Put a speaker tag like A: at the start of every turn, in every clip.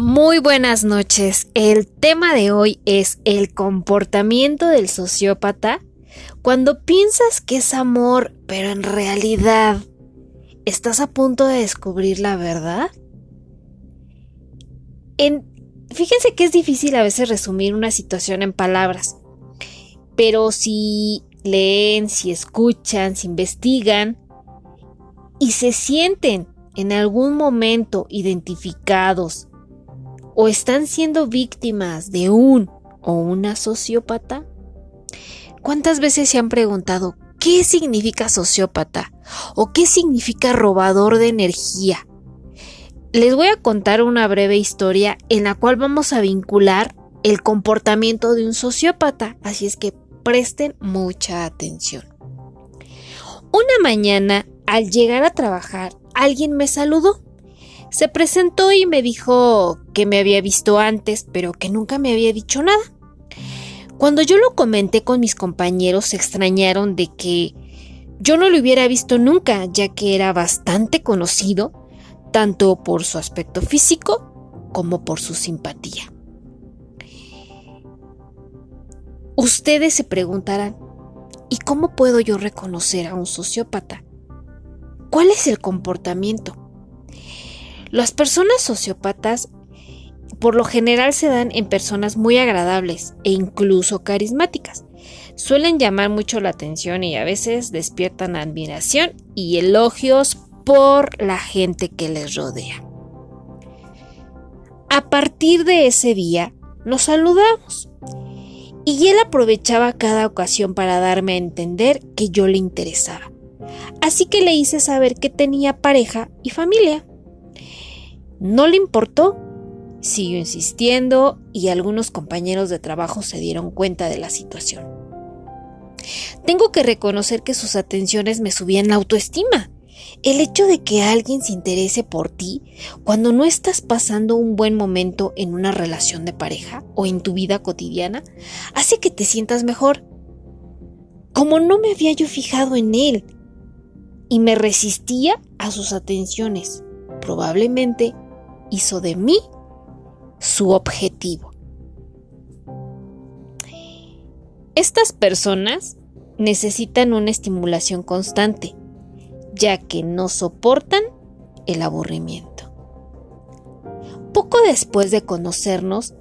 A: Muy buenas noches. El tema de hoy es el comportamiento del sociópata cuando piensas que es amor, pero en realidad estás a punto de descubrir la verdad. En, fíjense que es difícil a veces resumir una situación en palabras, pero si leen, si escuchan, si investigan y se sienten en algún momento identificados o están siendo víctimas de un o una sociópata? ¿Cuántas veces se han preguntado qué significa sociópata o qué significa robador de energía? Les voy a contar una breve historia en la cual vamos a vincular el comportamiento de un sociópata, así es que presten mucha atención. Una mañana, al llegar a trabajar, alguien me saludó. Se presentó y me dijo que me había visto antes, pero que nunca me había dicho nada. Cuando yo lo comenté con mis compañeros, se extrañaron de que yo no lo hubiera visto nunca, ya que era bastante conocido, tanto por su aspecto físico como por su simpatía. Ustedes se preguntarán, ¿y cómo puedo yo reconocer a un sociópata? ¿Cuál es el comportamiento? Las personas sociópatas por lo general se dan en personas muy agradables e incluso carismáticas. Suelen llamar mucho la atención y a veces despiertan admiración y elogios por la gente que les rodea. A partir de ese día nos saludamos y él aprovechaba cada ocasión para darme a entender que yo le interesaba. Así que le hice saber que tenía pareja y familia. No le importó, siguió insistiendo y algunos compañeros de trabajo se dieron cuenta de la situación. Tengo que reconocer que sus atenciones me subían la autoestima. El hecho de que alguien se interese por ti cuando no estás pasando un buen momento en una relación de pareja o en tu vida cotidiana hace que te sientas mejor. Como no me había yo fijado en él y me resistía a sus atenciones, probablemente hizo de mí su objetivo. Estas personas necesitan una estimulación constante, ya que no soportan el aburrimiento. Poco después de conocernos,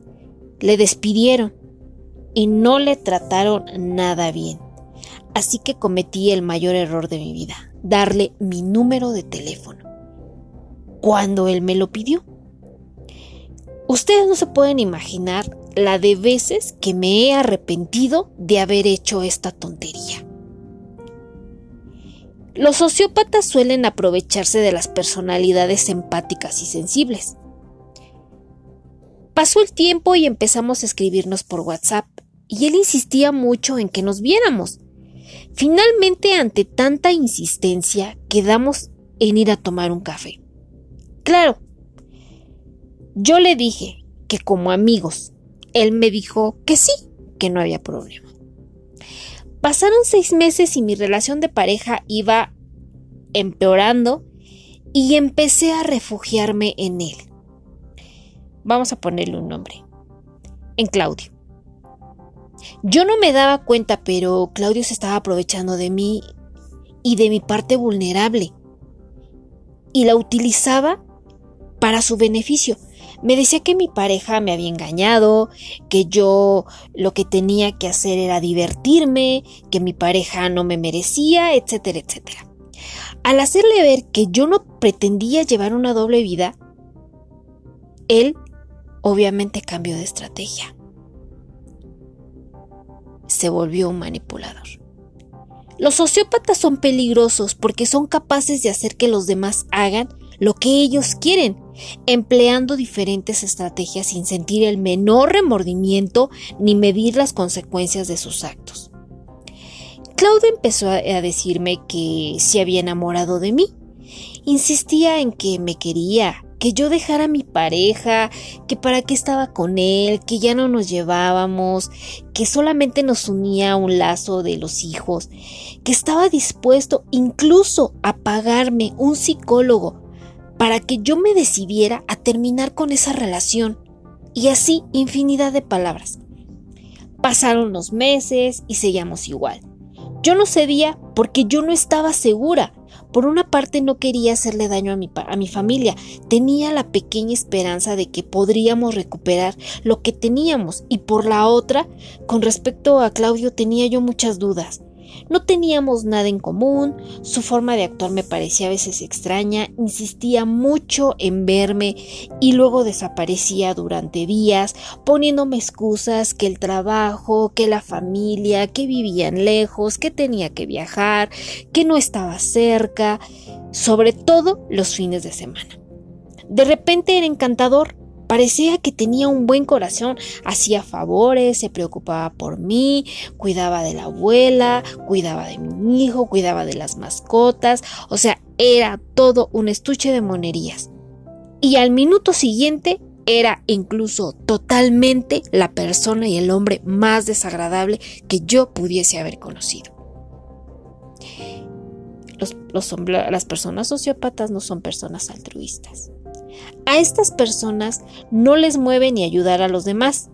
A: le despidieron y no le trataron nada bien. Así que cometí el mayor error de mi vida, darle mi número de teléfono. Cuando él me lo pidió. Ustedes no se pueden imaginar la de veces que me he arrepentido de haber hecho esta tontería. Los sociópatas suelen aprovecharse de las personalidades empáticas y sensibles. Pasó el tiempo y empezamos a escribirnos por WhatsApp, y él insistía mucho en que nos viéramos. Finalmente, ante tanta insistencia, quedamos en ir a tomar un café. Claro, yo le dije que como amigos, él me dijo que sí, que no había problema. Pasaron seis meses y mi relación de pareja iba empeorando y empecé a refugiarme en él. Vamos a ponerle un nombre. En Claudio. Yo no me daba cuenta, pero Claudio se estaba aprovechando de mí y de mi parte vulnerable. Y la utilizaba para su beneficio. Me decía que mi pareja me había engañado, que yo lo que tenía que hacer era divertirme, que mi pareja no me merecía, etcétera, etcétera. Al hacerle ver que yo no pretendía llevar una doble vida, él obviamente cambió de estrategia. Se volvió un manipulador. Los sociópatas son peligrosos porque son capaces de hacer que los demás hagan lo que ellos quieren, empleando diferentes estrategias sin sentir el menor remordimiento ni medir las consecuencias de sus actos. Claudio empezó a decirme que se había enamorado de mí. Insistía en que me quería, que yo dejara a mi pareja, que para qué estaba con él, que ya no nos llevábamos, que solamente nos unía un lazo de los hijos, que estaba dispuesto incluso a pagarme un psicólogo para que yo me decidiera a terminar con esa relación. Y así infinidad de palabras. Pasaron los meses y seguíamos igual. Yo no cedía porque yo no estaba segura. Por una parte no quería hacerle daño a mi, a mi, familia, tenía la pequeña esperanza de que podríamos recuperar lo que teníamos y por la otra, con respecto a Claudio tenía yo muchas dudas. No teníamos nada en común, su forma de actuar me parecía a veces extraña, insistía mucho en verme y luego desaparecía durante días, poniéndome excusas que el trabajo, que la familia, que vivían lejos, que tenía que viajar, que no estaba cerca, sobre todo los fines de semana. De repente era encantador, Parecía que tenía un buen corazón, hacía favores, se preocupaba por mí, cuidaba de la abuela, cuidaba de mi hijo, cuidaba de las mascotas, o sea, era todo un estuche de monerías. Y al minuto siguiente era incluso totalmente la persona y el hombre más desagradable que yo pudiese haber conocido. las personas sociópatas no son personas altruistas. A estas personas no les mueve ni ayudar a los demás,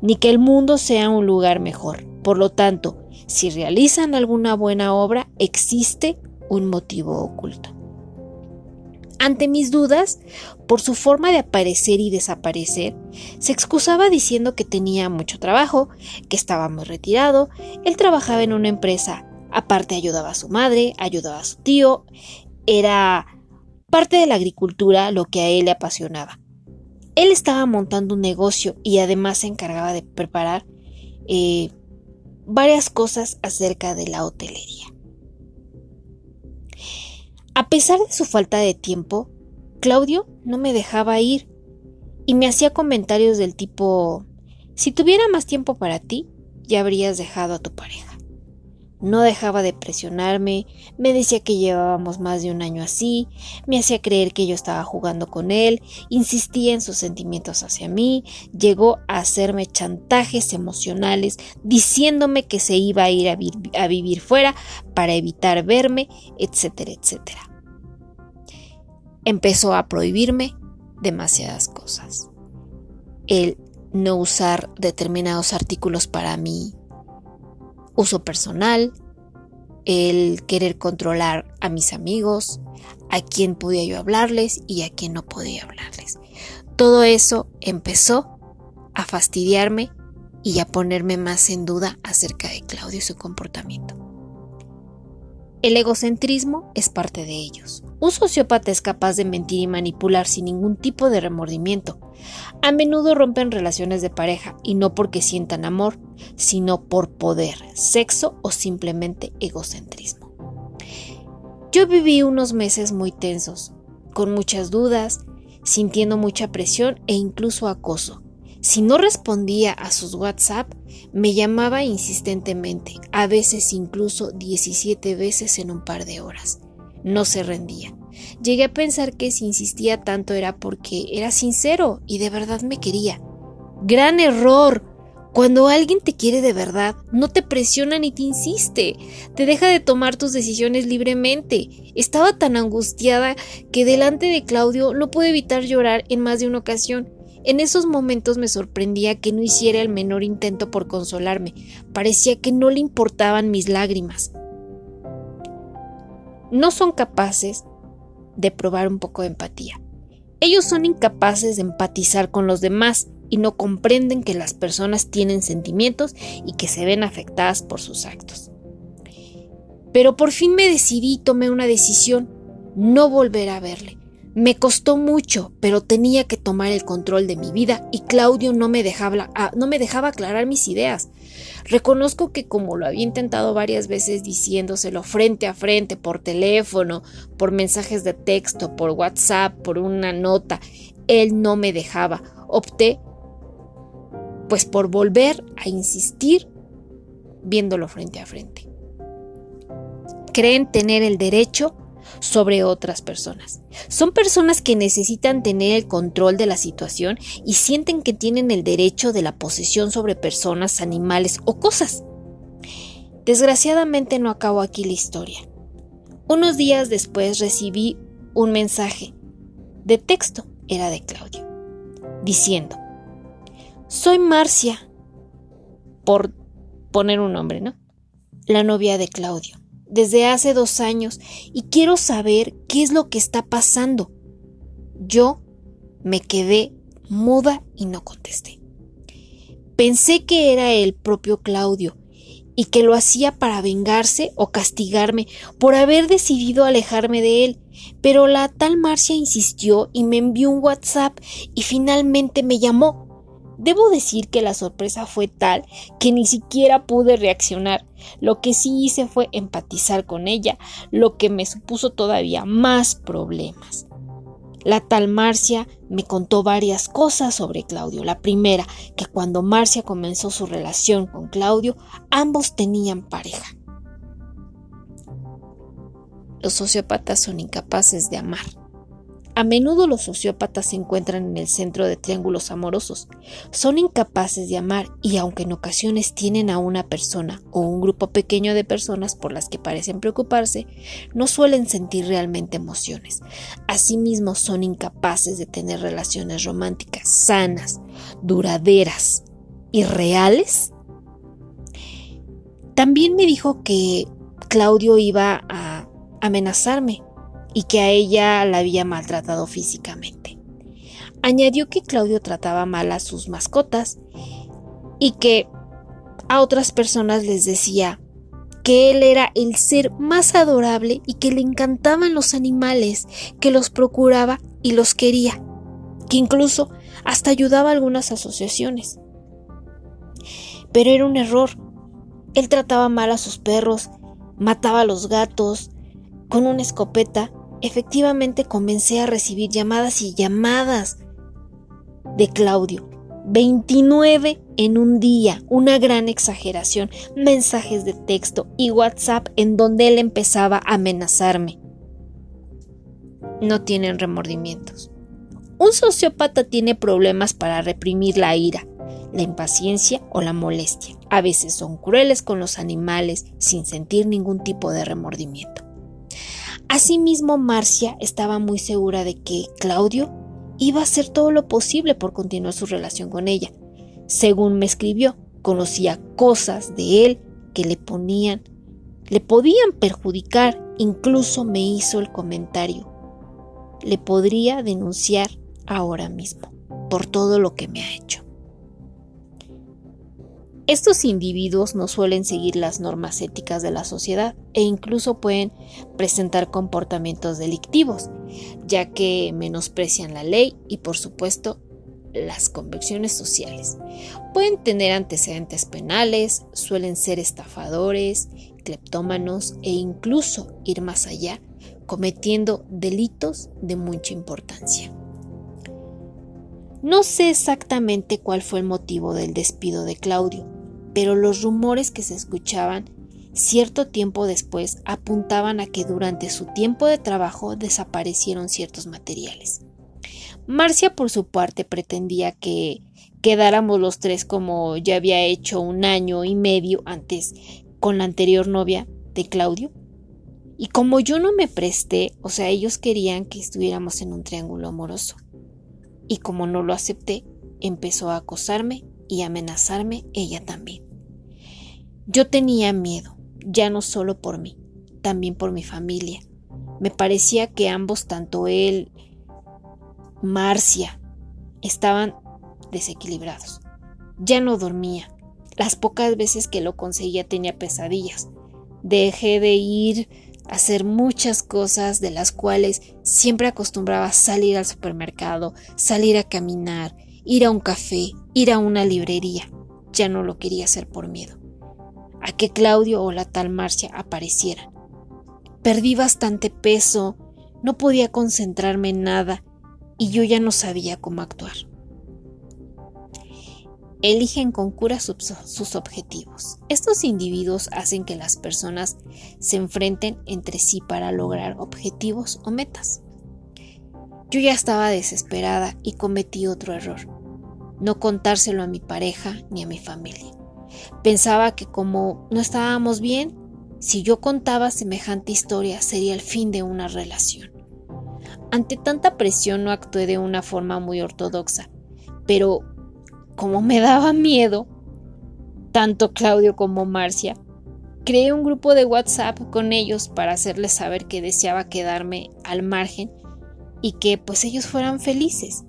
A: ni que el mundo sea un lugar mejor. Por lo tanto, si realizan alguna buena obra, existe un motivo oculto. Ante mis dudas, por su forma de aparecer y desaparecer, se excusaba diciendo que tenía mucho trabajo, que estaba muy retirado, él trabajaba en una empresa, aparte ayudaba a su madre, ayudaba a su tío, era parte de la agricultura lo que a él le apasionaba. Él estaba montando un negocio y además se encargaba de preparar eh, varias cosas acerca de la hotelería. A pesar de su falta de tiempo, Claudio no me dejaba ir y me hacía comentarios del tipo, si tuviera más tiempo para ti, ya habrías dejado a tu pareja. No dejaba de presionarme, me decía que llevábamos más de un año así, me hacía creer que yo estaba jugando con él, insistía en sus sentimientos hacia mí, llegó a hacerme chantajes emocionales, diciéndome que se iba a ir a, vivir fuera para evitar verme, etcétera, etcétera. Empezó a prohibirme demasiadas cosas. El no usar determinados artículos para mí, uso personal, el querer controlar a mis amigos, a quién podía yo hablarles y a quién no podía hablarles. Todo eso empezó a fastidiarme y a ponerme más en duda acerca de Claudio y su comportamiento. El egocentrismo es parte de ellos. Un sociópata es capaz de mentir y manipular sin ningún tipo de remordimiento. A menudo rompen relaciones de pareja y no porque sientan amor, sino por poder, sexo o simplemente egocentrismo. Yo viví unos meses muy tensos, con muchas dudas, sintiendo mucha presión e incluso acoso. Si no respondía a sus WhatsApp, me llamaba insistentemente, a veces incluso 17 veces en un par de horas. No se rendía. Llegué a pensar que si insistía tanto era porque era sincero y de verdad me quería. Gran error. Cuando alguien te quiere de verdad, no te presiona ni te insiste, te deja de tomar tus decisiones libremente. Estaba tan angustiada que delante de Claudio no pude evitar llorar en más de una ocasión. En esos momentos me sorprendía que no hiciera el menor intento por consolarme. Parecía que no le importaban mis lágrimas. No son capaces de probar un poco de empatía. Ellos son incapaces de empatizar con los demás y no comprenden que las personas tienen sentimientos y que se ven afectadas por sus actos. Pero por fin me decidí y tomé una decisión, no volver a verle. Me costó mucho, pero tenía que tomar el control de mi vida y Claudio no me dejaba, ah, no me dejaba aclarar mis ideas. Reconozco que como lo había intentado varias veces diciéndoselo frente a frente, por teléfono, por mensajes de texto, por WhatsApp, por una nota, él no me dejaba. Opté pues por volver a insistir viéndolo frente a frente. Creen tener el derecho sobre otras personas. Son personas que necesitan tener el control de la situación y sienten que tienen el derecho de la posesión sobre personas, animales o cosas. Desgraciadamente no acabo aquí la historia. Unos días después recibí un mensaje de texto era de Claudio, diciendo, soy Marcia, por poner un nombre, ¿no? La novia de Claudio, desde hace dos años, y quiero saber qué es lo que está pasando. Yo me quedé muda y no contesté. Pensé que era el propio Claudio y que lo hacía para vengarse o castigarme por haber decidido alejarme de él, pero la tal Marcia insistió y me envió un WhatsApp y finalmente me llamó. Debo decir que la sorpresa fue tal que ni siquiera pude reaccionar. Lo que sí hice fue empatizar con ella, lo que me supuso todavía más problemas. La tal Marcia me contó varias cosas sobre Claudio. La primera, que cuando Marcia comenzó su relación con Claudio, ambos tenían pareja. Los sociópatas son incapaces de amar. A menudo los sociópatas se encuentran en el centro de triángulos amorosos. Son incapaces de amar y aunque en ocasiones tienen a una persona o un grupo pequeño de personas por las que parecen preocuparse, no suelen sentir realmente emociones. Asimismo son incapaces de tener relaciones románticas sanas, duraderas y reales. También me dijo que Claudio iba a amenazarme y que a ella la había maltratado físicamente. Añadió que Claudio trataba mal a sus mascotas y que a otras personas les decía que él era el ser más adorable y que le encantaban los animales, que los procuraba y los quería, que incluso hasta ayudaba a algunas asociaciones. Pero era un error. Él trataba mal a sus perros, mataba a los gatos con una escopeta efectivamente comencé a recibir llamadas y llamadas de Claudio. 29 en un día, una gran exageración, mensajes de texto y WhatsApp en donde él empezaba a amenazarme. No tienen remordimientos. Un sociópata tiene problemas para reprimir la ira, la impaciencia o la molestia. A veces son crueles con los animales sin sentir ningún tipo de remordimiento. Asimismo, Marcia estaba muy segura de que Claudio iba a hacer todo lo posible por continuar su relación con ella. Según me escribió, conocía cosas de él que le ponían, le podían perjudicar, incluso me hizo el comentario. Le podría denunciar ahora mismo por todo lo que me ha hecho. Estos individuos no suelen seguir las normas éticas de la sociedad e incluso pueden presentar comportamientos delictivos, ya que menosprecian la ley y por supuesto las convicciones sociales. Pueden tener antecedentes penales, suelen ser estafadores, cleptómanos e incluso ir más allá, cometiendo delitos de mucha importancia. No sé exactamente cuál fue el motivo del despido de Claudio, pero los rumores que se escuchaban cierto tiempo después apuntaban a que durante su tiempo de trabajo desaparecieron ciertos materiales. Marcia por su parte pretendía que quedáramos los tres como ya había hecho un año y medio antes con la anterior novia de Claudio. Y como yo no me presté, o sea, ellos querían que estuviéramos en un triángulo amoroso. Y como no lo acepté, empezó a acosarme y amenazarme ella también. Yo tenía miedo, ya no solo por mí, también por mi familia. Me parecía que ambos, tanto él, Marcia, estaban desequilibrados. Ya no dormía. Las pocas veces que lo conseguía tenía pesadillas. Dejé de ir a hacer muchas cosas de las cuales siempre acostumbraba salir al supermercado, salir a caminar, ir a un café, ir a una librería. Ya no lo quería hacer por miedo a que Claudio o la tal Marcia aparecieran. Perdí bastante peso, no podía concentrarme en nada y yo ya no sabía cómo actuar. Eligen con cura sus objetivos. Estos individuos hacen que las personas se enfrenten entre sí para lograr objetivos o metas. Yo ya estaba desesperada y cometí otro error, no contárselo a mi pareja ni a mi familia. Pensaba que como no estábamos bien, si yo contaba semejante historia sería el fin de una relación. Ante tanta presión no actué de una forma muy ortodoxa, pero como me daba miedo, tanto Claudio como Marcia, creé un grupo de WhatsApp con ellos para hacerles saber que deseaba quedarme al margen y que pues ellos fueran felices.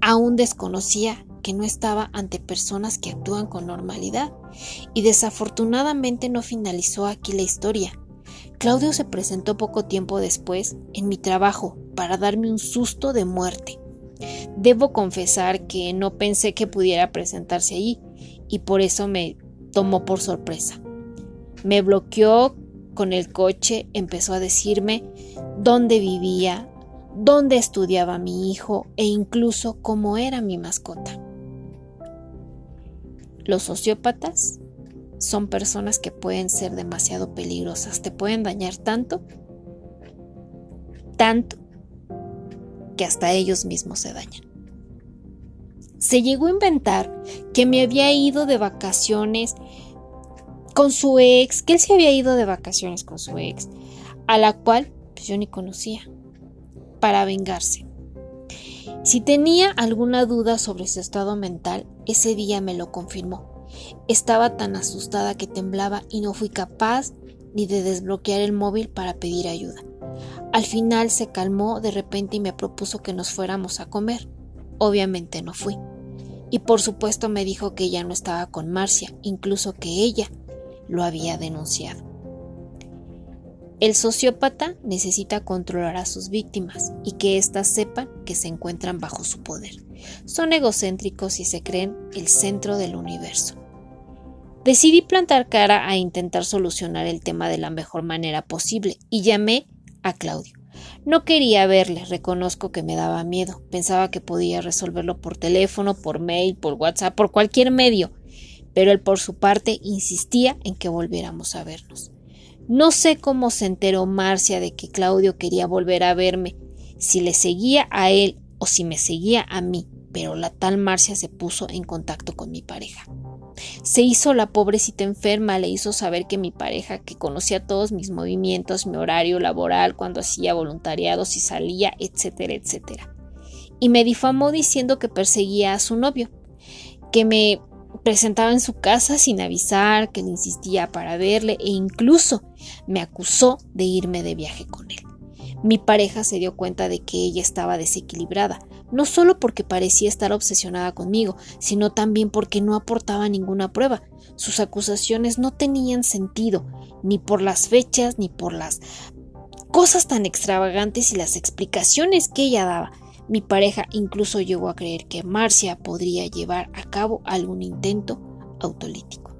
A: Aún desconocía que no estaba ante personas que actúan con normalidad y desafortunadamente no finalizó aquí la historia. Claudio se presentó poco tiempo después en mi trabajo para darme un susto de muerte. Debo confesar que no pensé que pudiera presentarse allí y por eso me tomó por sorpresa. Me bloqueó con el coche, empezó a decirme dónde vivía, dónde estudiaba mi hijo e incluso cómo era mi mascota. Los sociópatas son personas que pueden ser demasiado peligrosas, te pueden dañar tanto, tanto, que hasta ellos mismos se dañan se llegó a inventar que me había ido de vacaciones con su ex, que él se había ido de vacaciones con su ex, a la cual pues, yo ni conocía, para vengarse. Si tenía alguna duda sobre su estado mental, ese día me lo confirmó. Estaba tan asustada que temblaba y no fui capaz ni de desbloquear el móvil para pedir ayuda. Al final se calmó de repente y me propuso que nos fuéramos a comer. Obviamente no fui. Y por supuesto me dijo que ya no estaba con Marcia, incluso que ella lo había denunciado. El sociópata necesita controlar a sus víctimas y que éstas sepan que se encuentran bajo su poder. Son egocéntricos y se creen el centro del universo. Decidí plantar cara a intentar solucionar el tema de la mejor manera posible y llamé a Claudio. No quería verle, reconozco que me daba miedo. Pensaba que podía resolverlo por teléfono, por mail, por WhatsApp, por cualquier medio. Pero él por su parte insistía en que volviéramos a vernos. No sé cómo se enteró Marcia de que Claudio quería volver a verme, si le seguía a él o si me seguía a mí, pero la tal Marcia se puso en contacto con mi pareja. Se hizo la pobrecita enferma, le hizo saber que mi pareja, que conocía todos mis movimientos, mi horario laboral, cuando hacía voluntariado, si salía, etcétera, etcétera. Y me difamó diciendo que perseguía a su novio, que me presentaba en su casa sin avisar, que le insistía para verle e incluso me acusó de irme de viaje con él. Mi pareja se dio cuenta de que ella estaba desequilibrada, no solo porque parecía estar obsesionada conmigo, sino también porque no aportaba ninguna prueba. Sus acusaciones no tenían sentido, ni por las fechas, ni por las cosas tan extravagantes y las explicaciones que ella daba. Mi pareja incluso llegó a creer que Marcia podría llevar a cabo algún intento autolítico.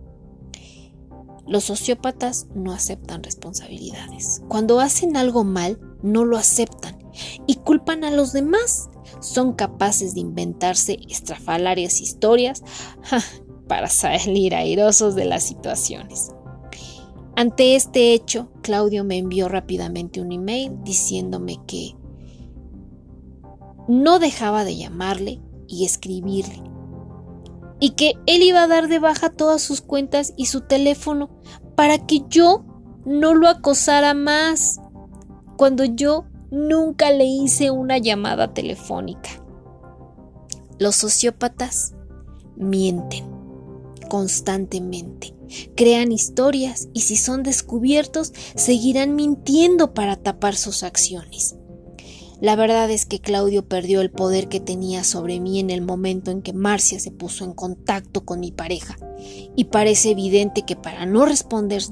A: Los sociópatas no aceptan responsabilidades. Cuando hacen algo mal, no lo aceptan y culpan a los demás son capaces de inventarse estrafalarias historias para salir airosos de las situaciones. Ante este hecho, Claudio me envió rápidamente un email diciéndome que no dejaba de llamarle y escribirle, y que él iba a dar de baja todas sus cuentas y su teléfono para que yo no lo acosara más, cuando yo Nunca le hice una llamada telefónica. Los sociópatas mienten constantemente, crean historias y si son descubiertos seguirán mintiendo para tapar sus acciones. La verdad es que Claudio perdió el poder que tenía sobre mí en el momento en que Marcia se puso en contacto con mi pareja, y parece evidente que para no responder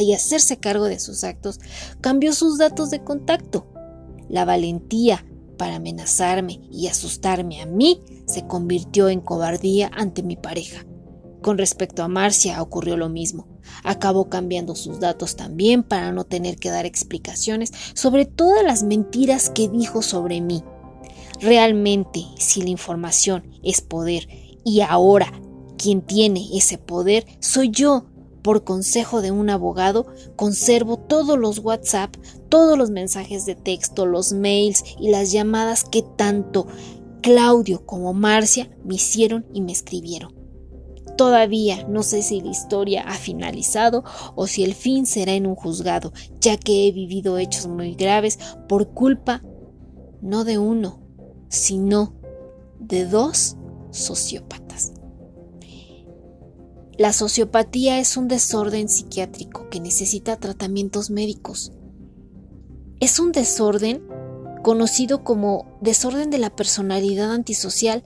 A: y hacerse cargo de sus actos, cambió sus datos de contacto. La valentía para amenazarme y asustarme a mí se convirtió en cobardía ante mi pareja. Con respecto a Marcia ocurrió lo mismo. Acabó cambiando sus datos también para no tener que dar explicaciones sobre todas las mentiras que dijo sobre mí. Realmente, si la información es poder y ahora quien tiene ese poder soy yo, por consejo de un abogado, conservo todos los WhatsApp, todos los mensajes de texto, los mails y las llamadas que tanto Claudio como Marcia me hicieron y me escribieron. Todavía no sé si la historia ha finalizado o si el fin será en un juzgado, ya que he vivido hechos muy graves por culpa no de uno, sino de dos sociópatas. La sociopatía es un desorden psiquiátrico que necesita tratamientos médicos. Es un desorden conocido como desorden de la personalidad antisocial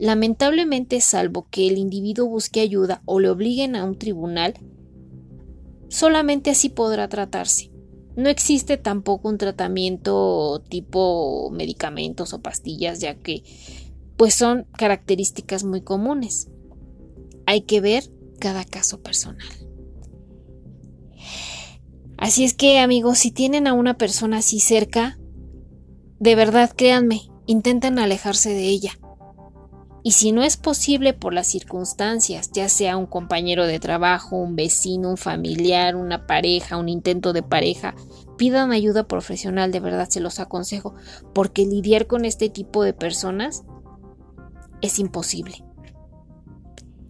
A: Lamentablemente, salvo que el individuo busque ayuda o le obliguen a un tribunal, solamente así podrá tratarse. No existe tampoco un tratamiento tipo medicamentos o pastillas, ya que pues son características muy comunes. Hay que ver cada caso personal. Así es que amigos, si tienen a una persona así cerca, de verdad créanme, intenten alejarse de ella. Y si no es posible por las circunstancias, ya sea un compañero de trabajo, un vecino, un familiar, una pareja, un intento de pareja, pidan ayuda profesional, de verdad se los aconsejo, porque lidiar con este tipo de personas es imposible.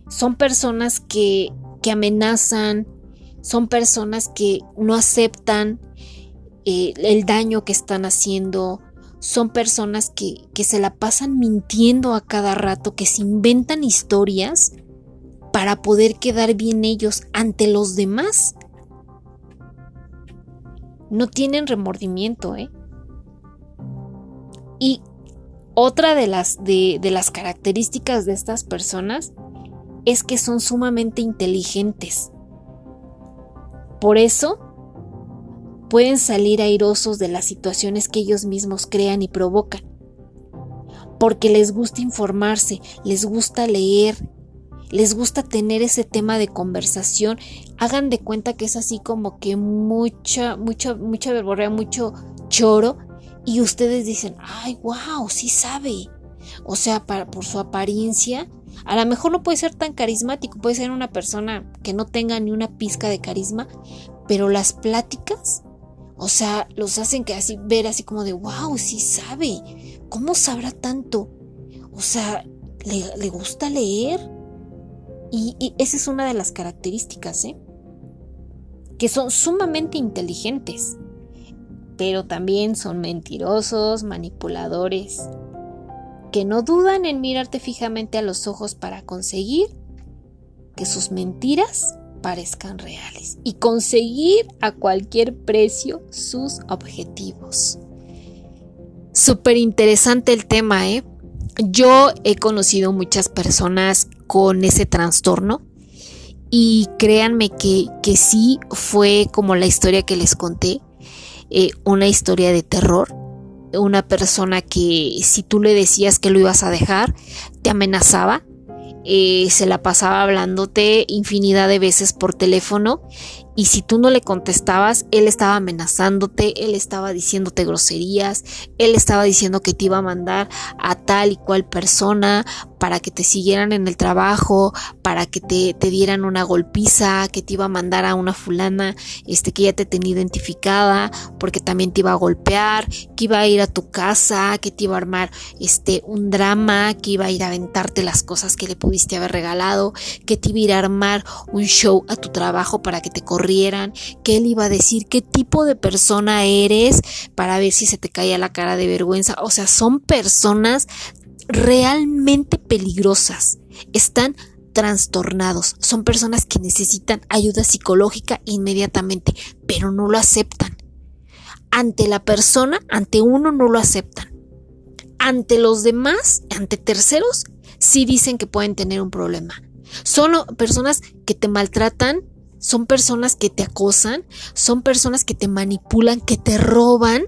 A: Son personas que, que amenazan, son personas que no aceptan eh, el daño que están haciendo, son personas que, se la pasan mintiendo a cada rato, que se inventan historias para poder quedar bien ellos ante los demás. No tienen remordimiento, ¿eh? Y otra de las, de, de las características de estas personas es que son sumamente inteligentes. Por eso pueden salir airosos de las situaciones que ellos mismos crean y provocan. Porque les gusta informarse, les gusta leer, les gusta tener ese tema de conversación. Hagan de cuenta que es así como que mucha, mucha, mucha verborrea, mucho choro. Y ustedes dicen, ay, wow, sí sabe. O sea, por su apariencia, a lo mejor no puede ser tan carismático, puede ser una persona que no tenga ni una pizca de carisma, pero las pláticas o sea, los hacen que así ver así como de, wow, sí sabe. ¿Cómo sabrá tanto? O sea, le, gusta leer. Y, y, esa es una de las características, ¿eh? Que son sumamente inteligentes. Pero también son mentirosos, manipuladores. Que no dudan en mirarte fijamente a los ojos para conseguir que sus mentiras parezcan reales y conseguir a cualquier precio sus objetivos. Súper interesante el tema, ¿eh? Yo he conocido muchas personas con ese trastorno y créanme que, que sí fue como la historia que les conté, eh, una historia de terror. Una persona que si tú le decías que lo ibas a dejar, te amenazaba eh, se la pasaba hablándote infinidad de veces por teléfono y si tú no le contestabas, él estaba amenazándote, él estaba diciéndote groserías, él estaba diciendo que te iba a mandar a tal y cual persona para que te siguieran en el trabajo, para que te, te, dieran una golpiza, que te iba a mandar a una fulana este, que ya te tenía identificada, porque también te iba a golpear, que iba a ir a tu casa, que te iba a armar este, un drama, que iba a ir a aventarte las cosas que le pudiste haber regalado, que te iba a ir a armar un show a tu trabajo para que te corrieran, que él iba a decir qué tipo de persona eres para ver si se te caía la cara de vergüenza. O sea, son personas realmente peligrosas. Están trastornados. Son personas que necesitan ayuda psicológica inmediatamente, pero no lo aceptan. Ante la persona, ante uno no lo aceptan. Ante los demás, ante terceros, sí dicen que pueden tener un problema. Son personas que te maltratan, son personas que te acosan, son personas que te manipulan, que te roban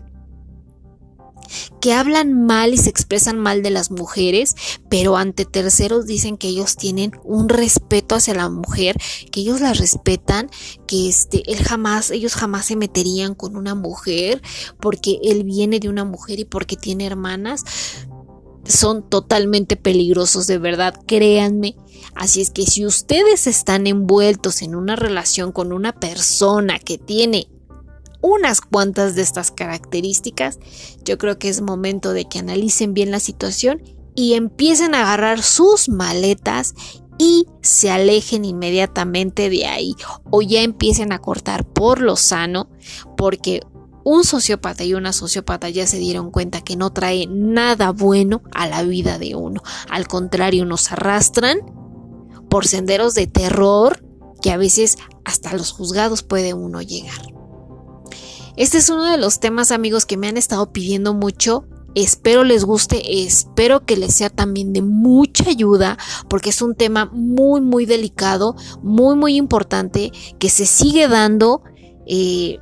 A: que hablan mal y se expresan mal de las mujeres, pero ante terceros dicen que ellos tienen un respeto hacia la mujer, que ellos la respetan, que este, él jamás, ellos jamás se meterían con una mujer porque él viene de una mujer y porque tiene hermanas. Son totalmente peligrosos, de verdad, créanme. Así es que si ustedes están envueltos en una relación con una persona que tiene unas cuantas de estas características, yo creo que es momento de que analicen bien la situación y empiecen a agarrar sus maletas y se alejen inmediatamente de ahí o ya empiecen a cortar por lo sano porque un sociópata y una sociópata ya se dieron cuenta que no trae nada bueno a la vida de uno. Al contrario, nos arrastran por senderos de terror que a veces hasta los juzgados puede uno llegar. Este es uno de los temas amigos que me han estado pidiendo mucho Espero les guste, espero que les sea también de mucha ayuda porque es un tema muy muy delicado, muy muy importante que se sigue dando. Eh,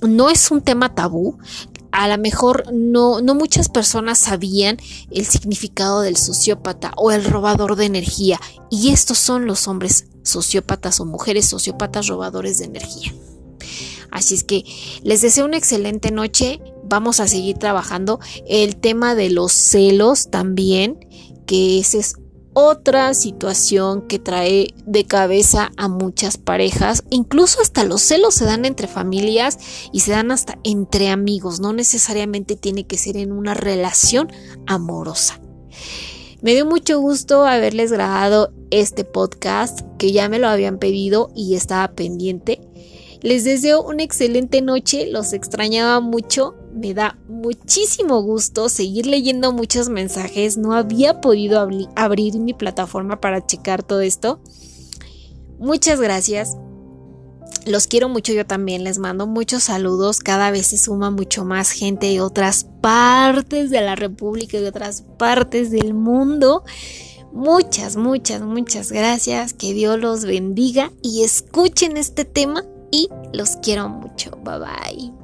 A: no es un tema tabú. A lo mejor no, no muchas personas sabían el significado del sociópata o el robador de energía. Y estos son los hombres sociópatas o mujeres sociópatas robadores de energía. Así es que les deseo una excelente noche vamos a seguir trabajando. El tema de los celos también, que esa es otra situación que trae de cabeza a muchas parejas. Incluso hasta los celos se dan entre familias y se dan hasta entre amigos. No necesariamente tiene que ser en una relación amorosa. Me dio mucho gusto haberles grabado este podcast que ya me lo habían pedido y estaba pendiente. Les deseo una excelente noche, los extrañaba mucho me da muchísimo gusto seguir leyendo muchos mensajes. No había podido abrir mi plataforma para checar todo esto. Muchas gracias. Los quiero mucho yo también. Les mando muchos saludos. Cada vez se suma mucho más gente de otras partes de la República y otras partes del mundo. Muchas, muchas, muchas gracias. Que Dios los bendiga y escuchen este tema y los quiero mucho. Bye bye.